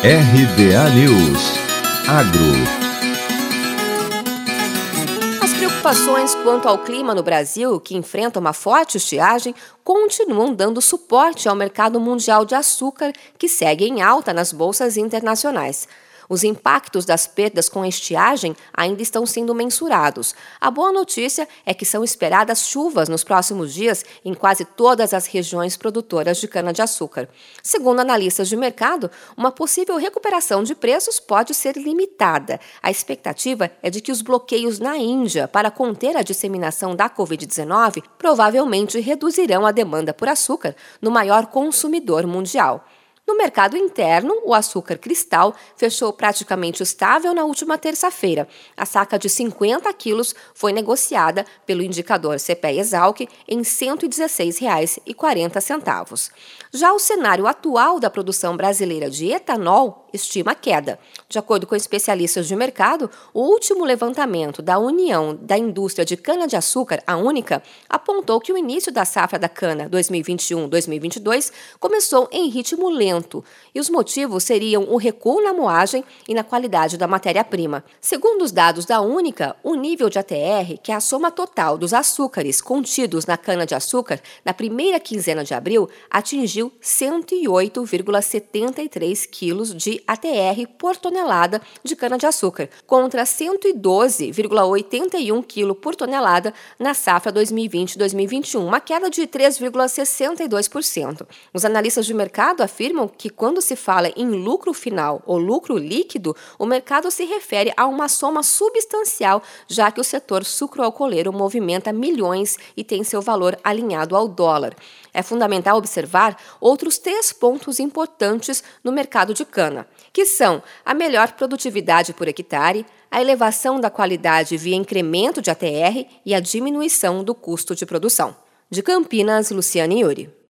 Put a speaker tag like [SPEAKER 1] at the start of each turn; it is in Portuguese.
[SPEAKER 1] RBA News Agro
[SPEAKER 2] As preocupações quanto ao clima no Brasil, que enfrenta uma forte estiagem, continuam dando suporte ao mercado mundial de açúcar, que segue em alta nas bolsas internacionais. Os impactos das perdas com a estiagem ainda estão sendo mensurados. A boa notícia é que são esperadas chuvas nos próximos dias em quase todas as regiões produtoras de cana-de-açúcar. Segundo analistas de mercado, uma possível recuperação de preços pode ser limitada. A expectativa é de que os bloqueios na Índia para conter a disseminação da Covid-19 provavelmente reduzirão a demanda por açúcar no maior consumidor mundial. No mercado interno, o açúcar cristal fechou praticamente estável na última terça-feira. A saca de 50 quilos foi negociada pelo indicador CPE-Exalc em R$ 116,40. Já o cenário atual da produção brasileira de etanol estima queda. De acordo com especialistas de mercado, o último levantamento da União da Indústria de Cana-de-Açúcar, a Única, apontou que o início da safra da cana 2021-2022 começou em ritmo lento e os motivos seriam o recuo na moagem e na qualidade da matéria-prima. Segundo os dados da Única, o nível de ATR, que é a soma total dos açúcares contidos na cana-de-açúcar, na primeira quinzena de abril, atingiu 108,73 quilos ATR por tonelada de cana-de-açúcar, contra 112,81 kg por tonelada na safra 2020-2021, uma queda de 3,62%. Os analistas de mercado afirmam que quando se fala em lucro final ou lucro líquido, o mercado se refere a uma soma substancial, já que o setor sucroalcooleiro movimenta milhões e tem seu valor alinhado ao dólar. É fundamental observar outros três pontos importantes no mercado de cana que são a melhor produtividade por hectare, a elevação da qualidade via incremento de ATR e a diminuição do custo de produção. De Campinas, Luciane Yuri.